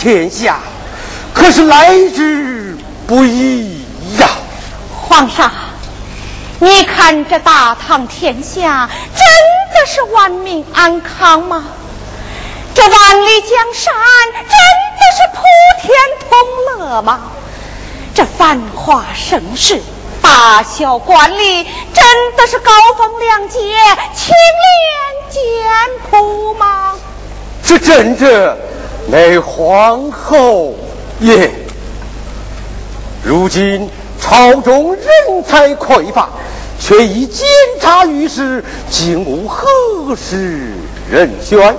天下，可是来之不易呀！皇上，你看这大唐天下，真的是万民安康吗？这万里江山，真的是普天同乐吗？这繁华盛世。大小官吏真的是高风亮节、清廉简朴吗？这真者乃皇后也。如今朝中人才匮乏，却已监察御史，竟无合适人选。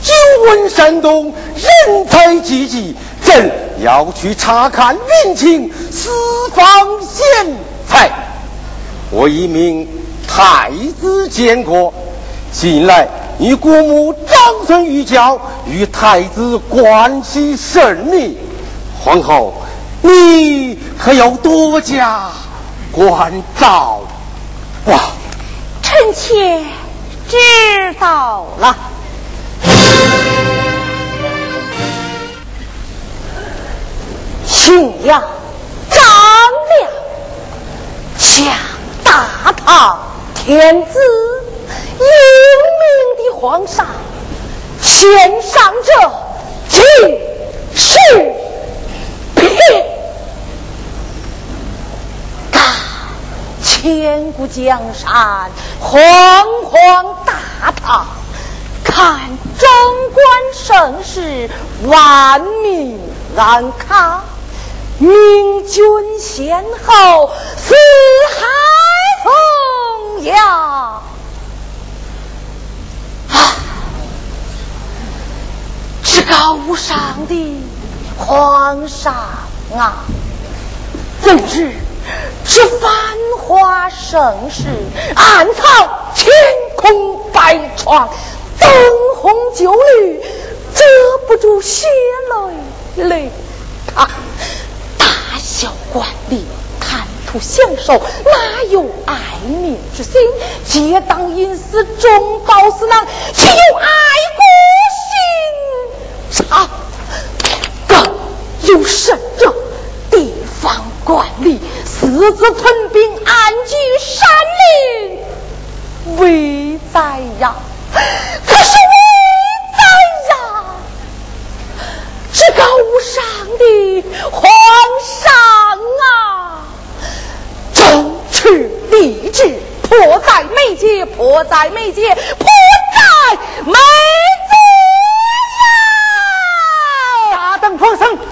久闻山东人才济济。朕要去查看民情，四方贤才。我一名太子见过，近来你姑母长孙玉娇与太子关系甚密，皇后你可要多加关照哇！臣妾知道了。信阳张良向大唐天子英明的皇上献上这金世品，看千古江山，煌煌大唐，看中观盛世，万民安康。明君先后，四海风扬。啊！至高无上的皇上啊！怎知这繁华盛世，暗藏乾坤百疮，灯红酒绿，遮不住血泪泪啊！大小官吏贪图享受，哪有爱民之心？皆当因私中饱私囊，岂有爱国心？啊！更有甚者，地方官吏私自屯兵，安居山林，危在呀！可是危在呀！至高无上的皇上啊，正持立志，迫在眉睫，迫在眉睫，迫在眉睫呀！大等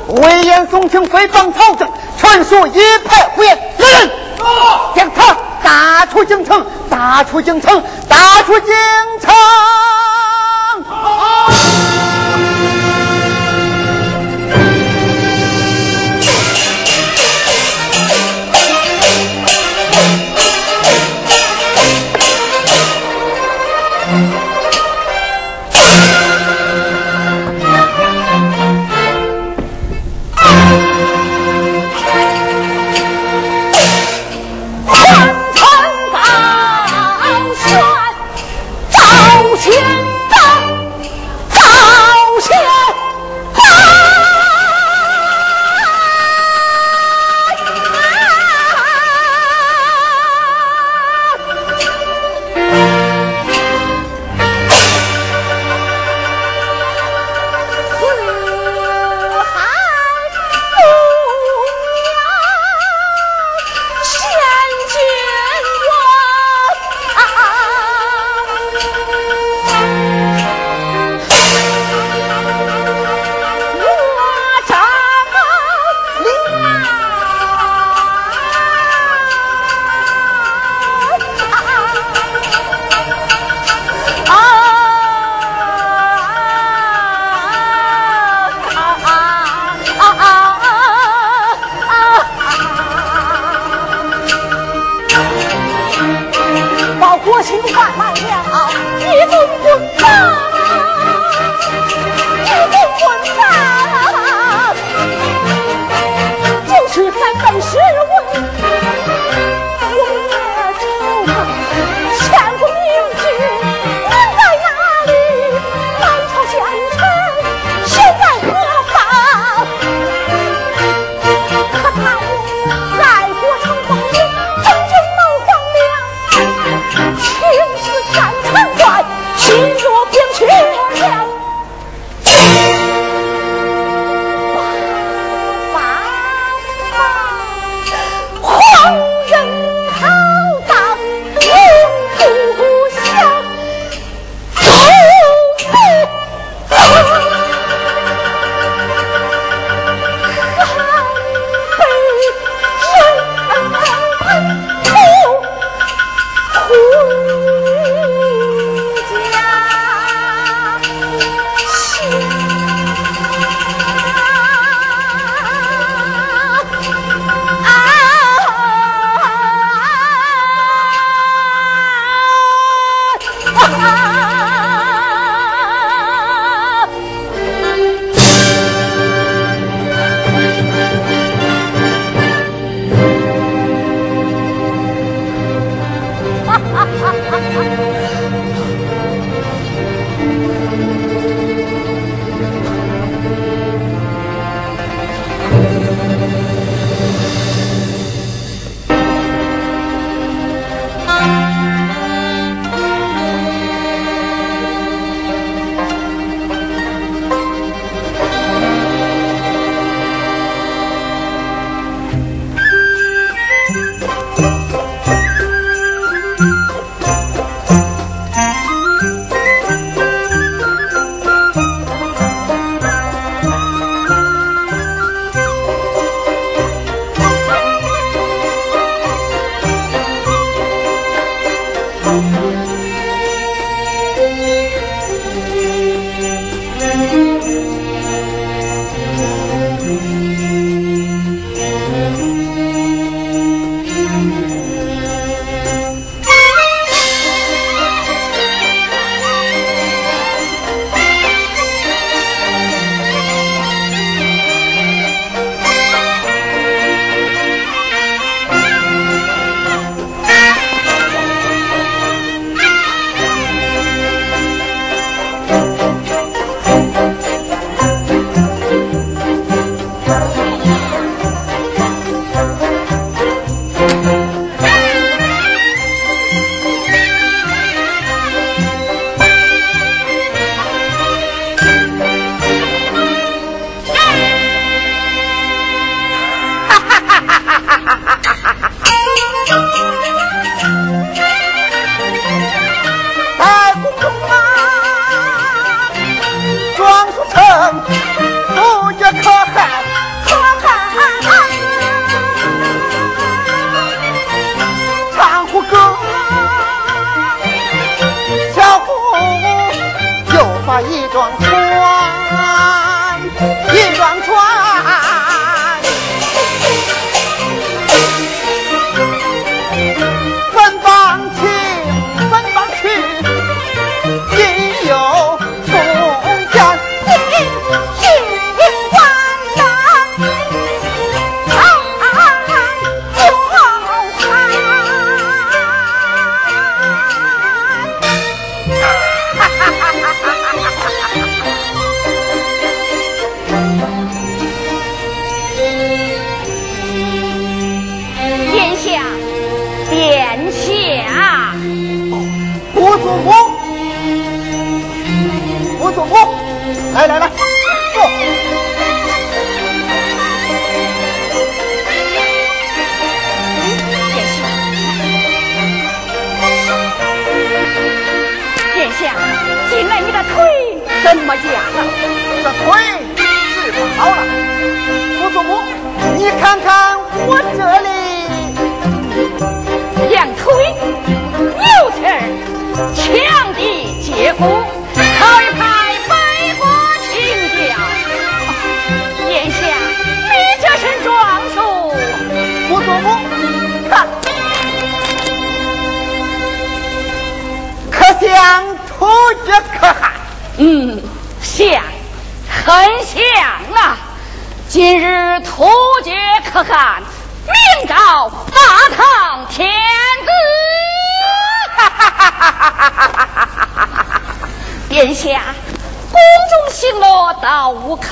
危言耸听，诽谤朝政，传说一派胡言，来人，将他打出京城，打出京城，打出京城。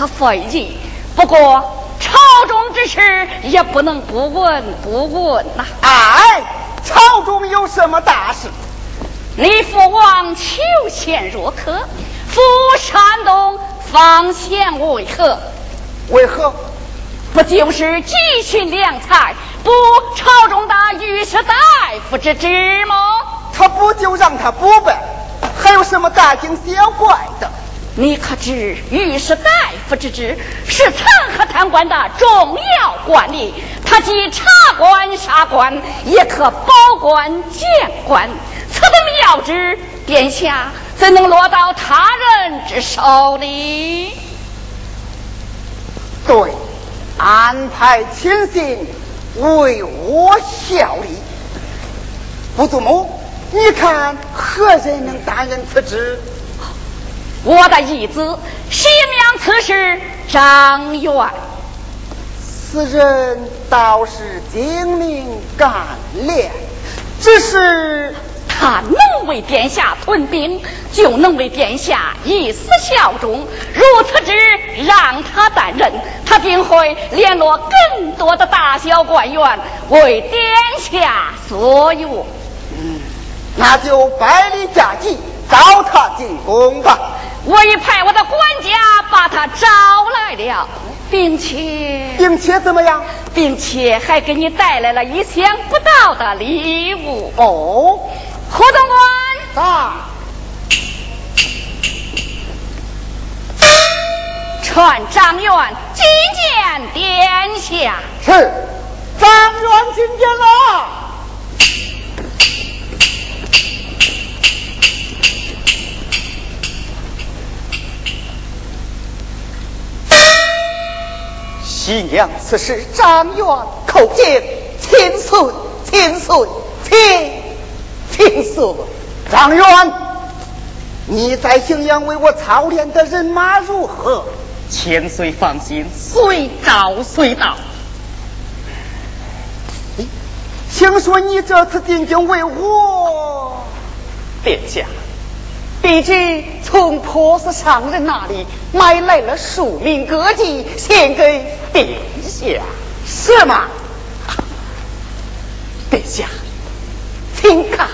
费劲，不过朝中之事也不能不问不问呐。哎，朝中有什么大事？你父王求贤若渴，赴山东访贤为何？为何？不就是急寻良才，不朝中的御史大夫之职吗？他不就让他补呗？还有什么大惊小怪的？你可知御史大夫之职是弹劾贪官的重要官吏，他既查官杀官，也可保官见官。此等要职，殿下怎能落到他人之手里？对，安排亲信为我效力。傅祖母，你看何人能担任此职？我的义子，西凉刺史张元，此人倒是精明干练，只是他能为殿下屯兵，就能为殿下以死效忠。如此之，让他担任，他定会联络更多的大小官员，为殿下所用。嗯，那就百里加急，找他进宫吧。我已派我的管家把他招来了。并且，并且怎么样？并且还给你带来了意想不到的礼物哦！胡总管，啊！传张元觐见殿下。是，张元觐见了。喜娘此时张元叩见千岁，千岁，千千岁。张元，你在荥阳为我操练的人马如何？千岁放心，随到随到。听说你这次进京为我，殿下。弟侄从婆子商人那里买来了数名歌姬，献给殿下。是吗？殿下，请看。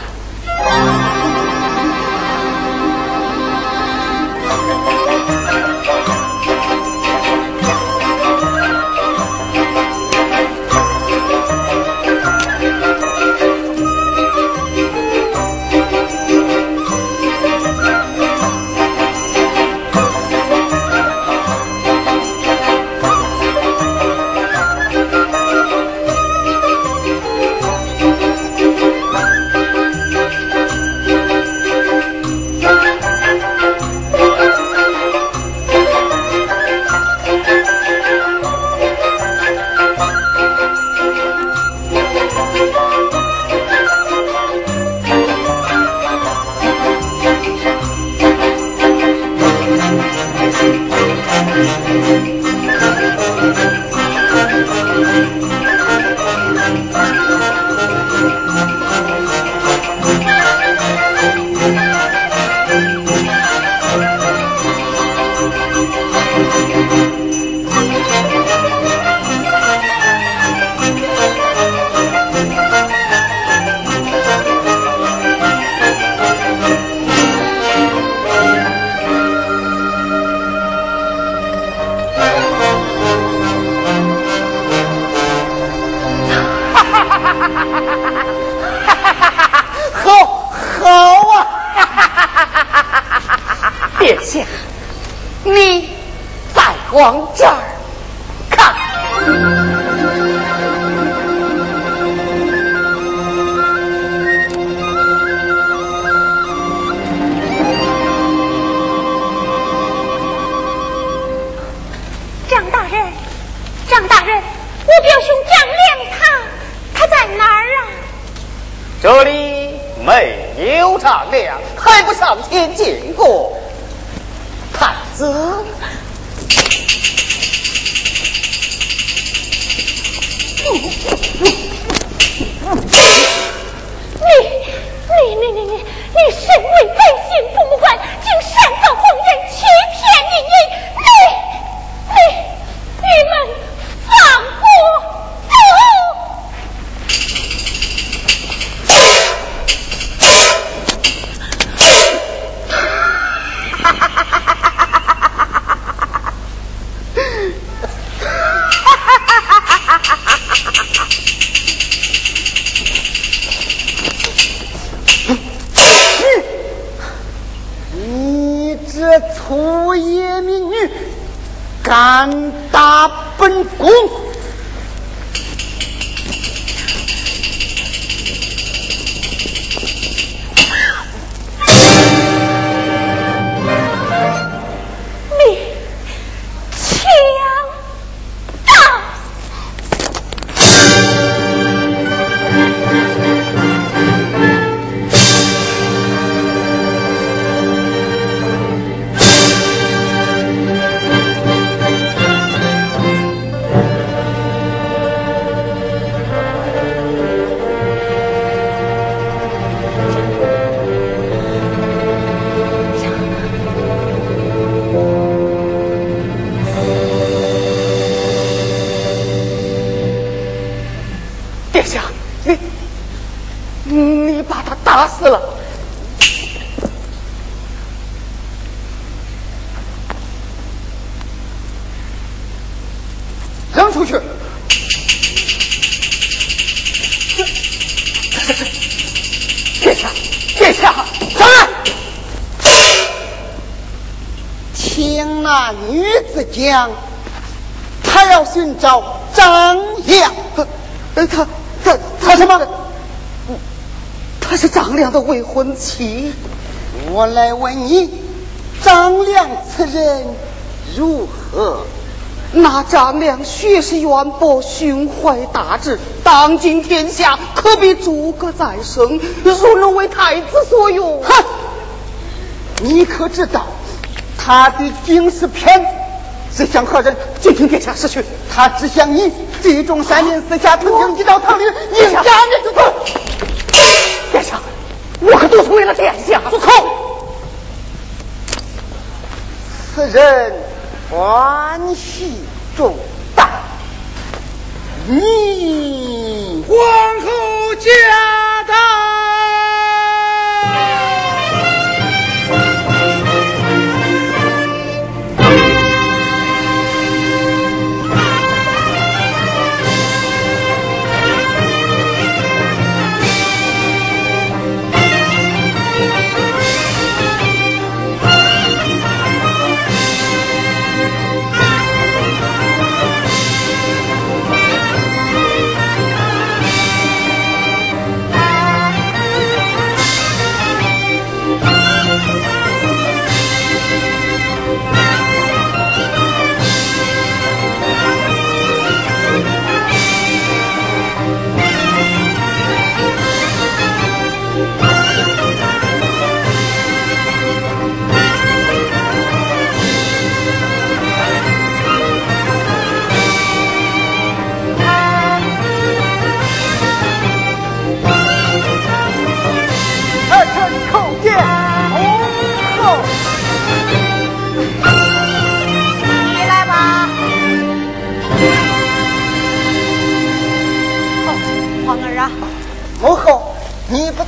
敢打本宫。婚妻。我来问你，张良此人如何？那张良学识渊博，胸怀大志，当今天下可比诸葛再生，如能为太子所用。哼！你可知道他的警示片是想何人？就听殿下失去。他只想你这种山林私下曾经一道堂里，你家你之子。殿下，我可都是为了殿下。住口！此人。关系重大，你皇后驾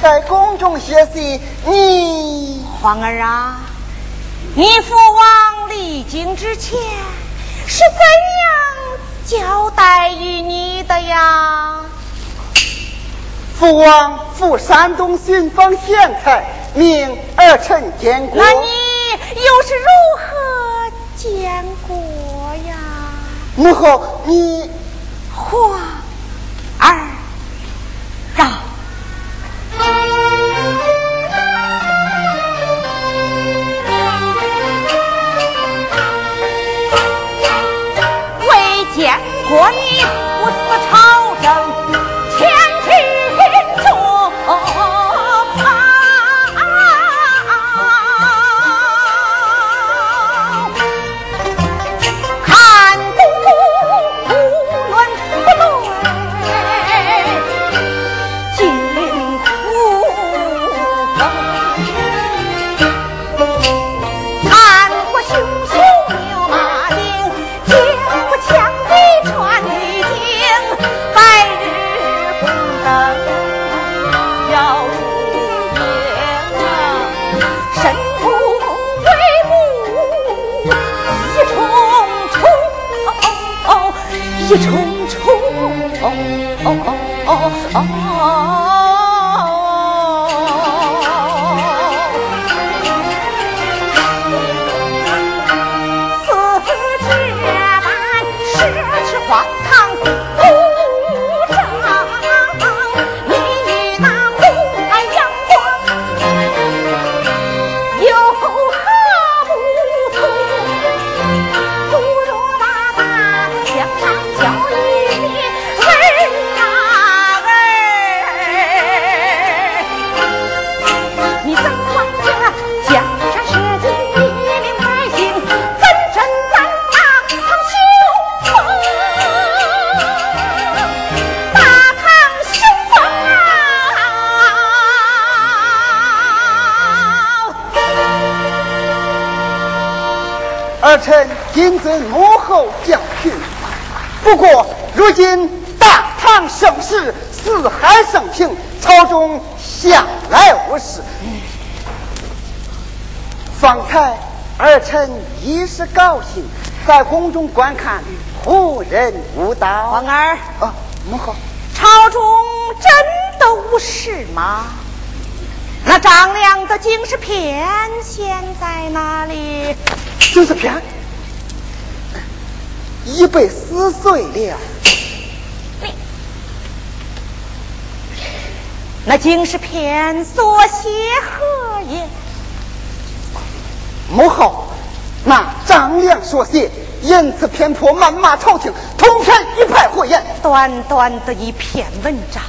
在宫中歇息，你皇儿啊，你父王离京之前是怎样交代于你的呀？父王赴山东寻访贤才，命儿臣监国。那你又是如何监国呀？母后，你见在宫中观看，无人无道。皇儿，啊，母后，朝中真的无事吗？那张良的警示片现在哪里？警示片已被撕碎了。你那警示片所写何也？母后，那张良所写，言辞偏颇谩骂朝廷，通篇一派胡言。短短的一篇文章，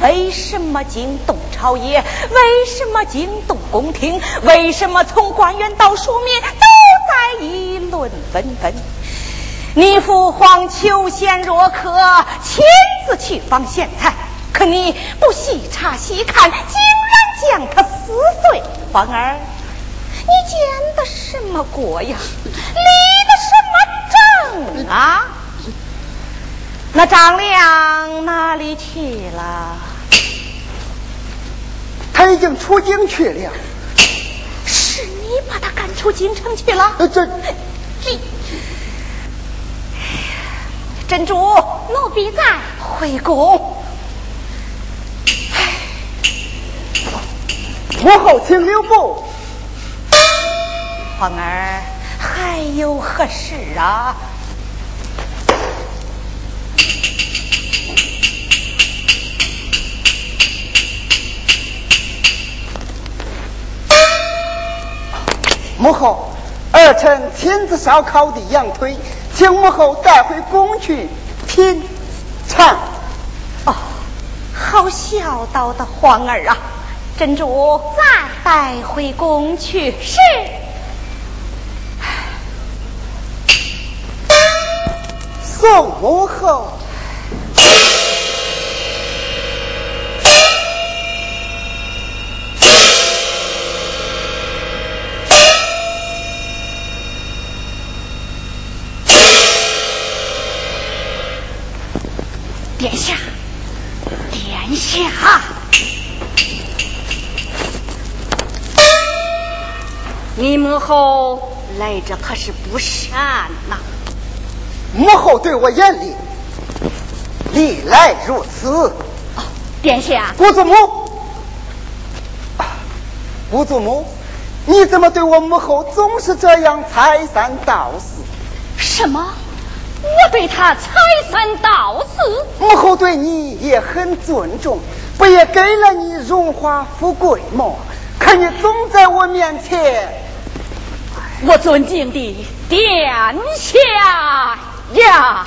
为什么惊动朝野？为什么惊动宫廷？为什么从官员到庶民都在议论纷纷？你父皇求贤若渴，亲自去访贤才，可你不细查细看，竟然将他撕碎。皇儿，你见的什么国呀？立的啊？那张良哪里去了？他已经出京去了。是你把他赶出京城去了？呃，这你，珍珠，奴婢在，回宫。母后请留步。皇儿，还有何事啊？母后，儿臣亲自烧烤的羊腿，请母后带回宫去品尝。哦，好孝道的皇儿啊！珍珠，再带回宫去。是。宋母后。殿下，殿下，你母后来者可是不善呐、母后对我严厉，历来如此。哦，殿下，姑祖母，啊姑祖母，你怎么对我母后总是这样拆三道四？什么？我对他拆三道四？母后对你也很尊重，不也给了你荣华富贵吗？可你总在我面前，我尊敬的殿下呀！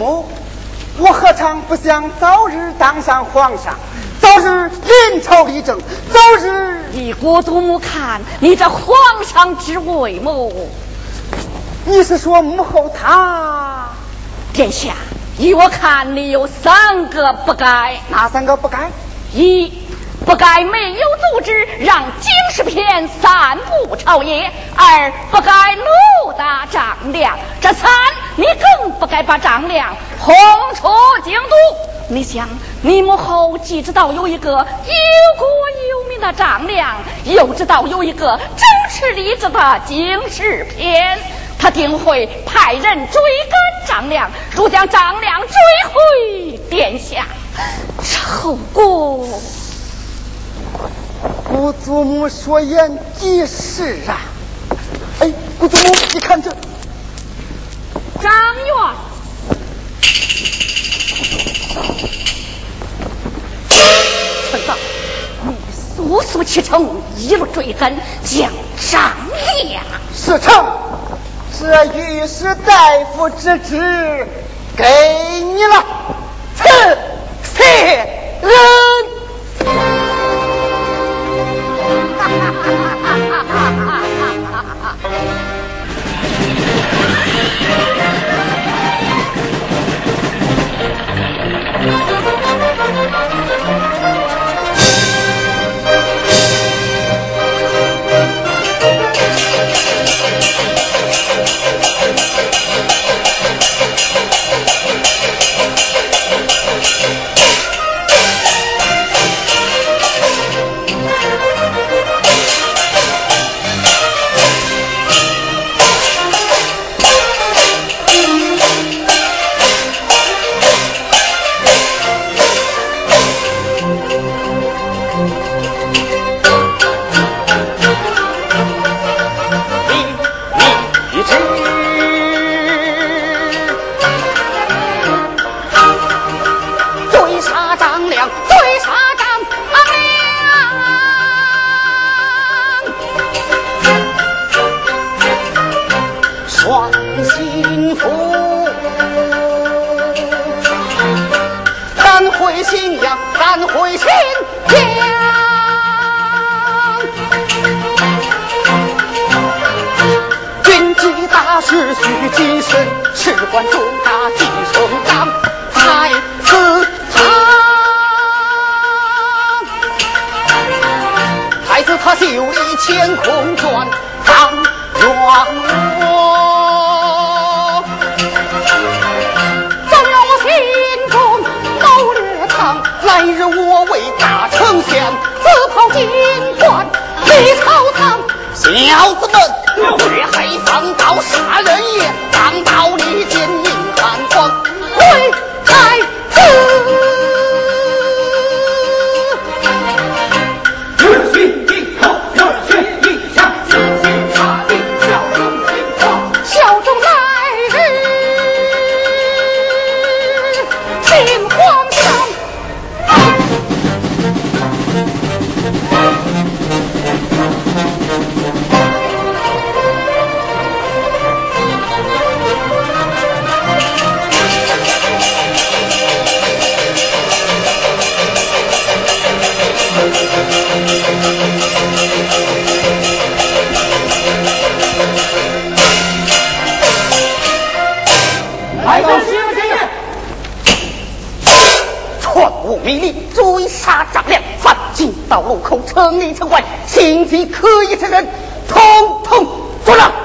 母，我何尝不想早日当上皇上，早日临朝理政，早日你国祖母看，你这皇上之位么？你是说母后她殿下，依我看，你有三个不该：哪三个不该？一，不该没有组织让警示片散布朝野；二，不该怒打张良；这三，你更不该把张良轰出京都。你想，你母后既知道有一个忧国忧民的张良，又知道有一个正直理智的金世篇，他定会派人追赶张良，如将张良追回殿下，后果。姑祖母所言极是啊！哎，姑祖母，你看这张元，村长，你速速启程，一路追赶，将张良。事成，这御史大夫之职给你了，赐谢人。Thank you. ¡Hola!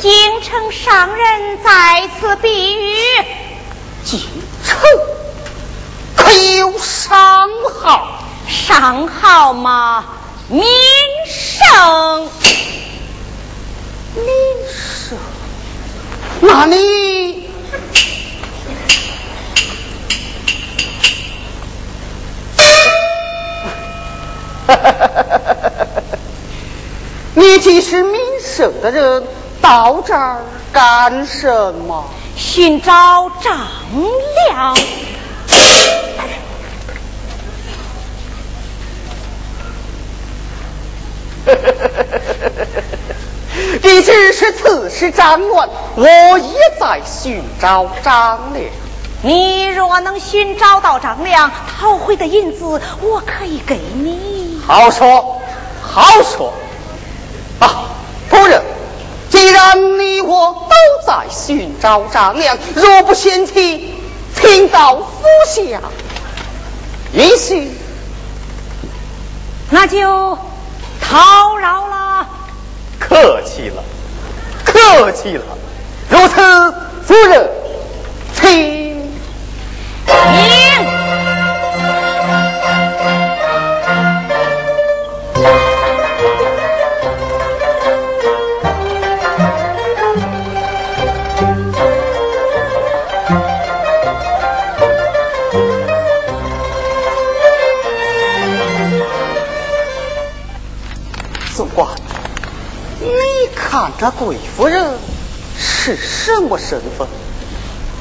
京城商人在此避雨。京城可有商号？商号吗？名胜。名胜？那你你既是名。省的人到这儿干什么？寻找张良。你只是此时张元，我也在寻找张良。你若能寻找到张良，讨回的银子我可以给你。好说，好说。夫人，既然你我都在寻找张良，若不嫌弃，请到府下一叙。那就叨扰了。客气了，客气了。如此，夫人，请。看这贵夫人是什么身份？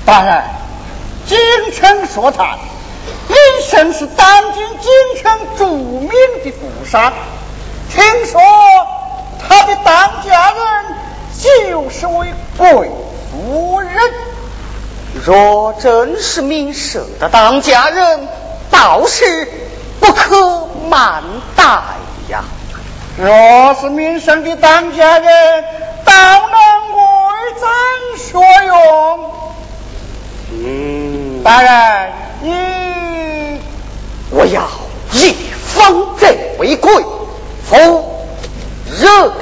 大人，京城说谈，名声是当今京城著名的富商。听说他的当家人就是位贵夫人。若真是名声的当家人，倒是不可慢待。若是民生的当家人，倒能为咱所用。嗯，大人，你我要以方正为贵，否热。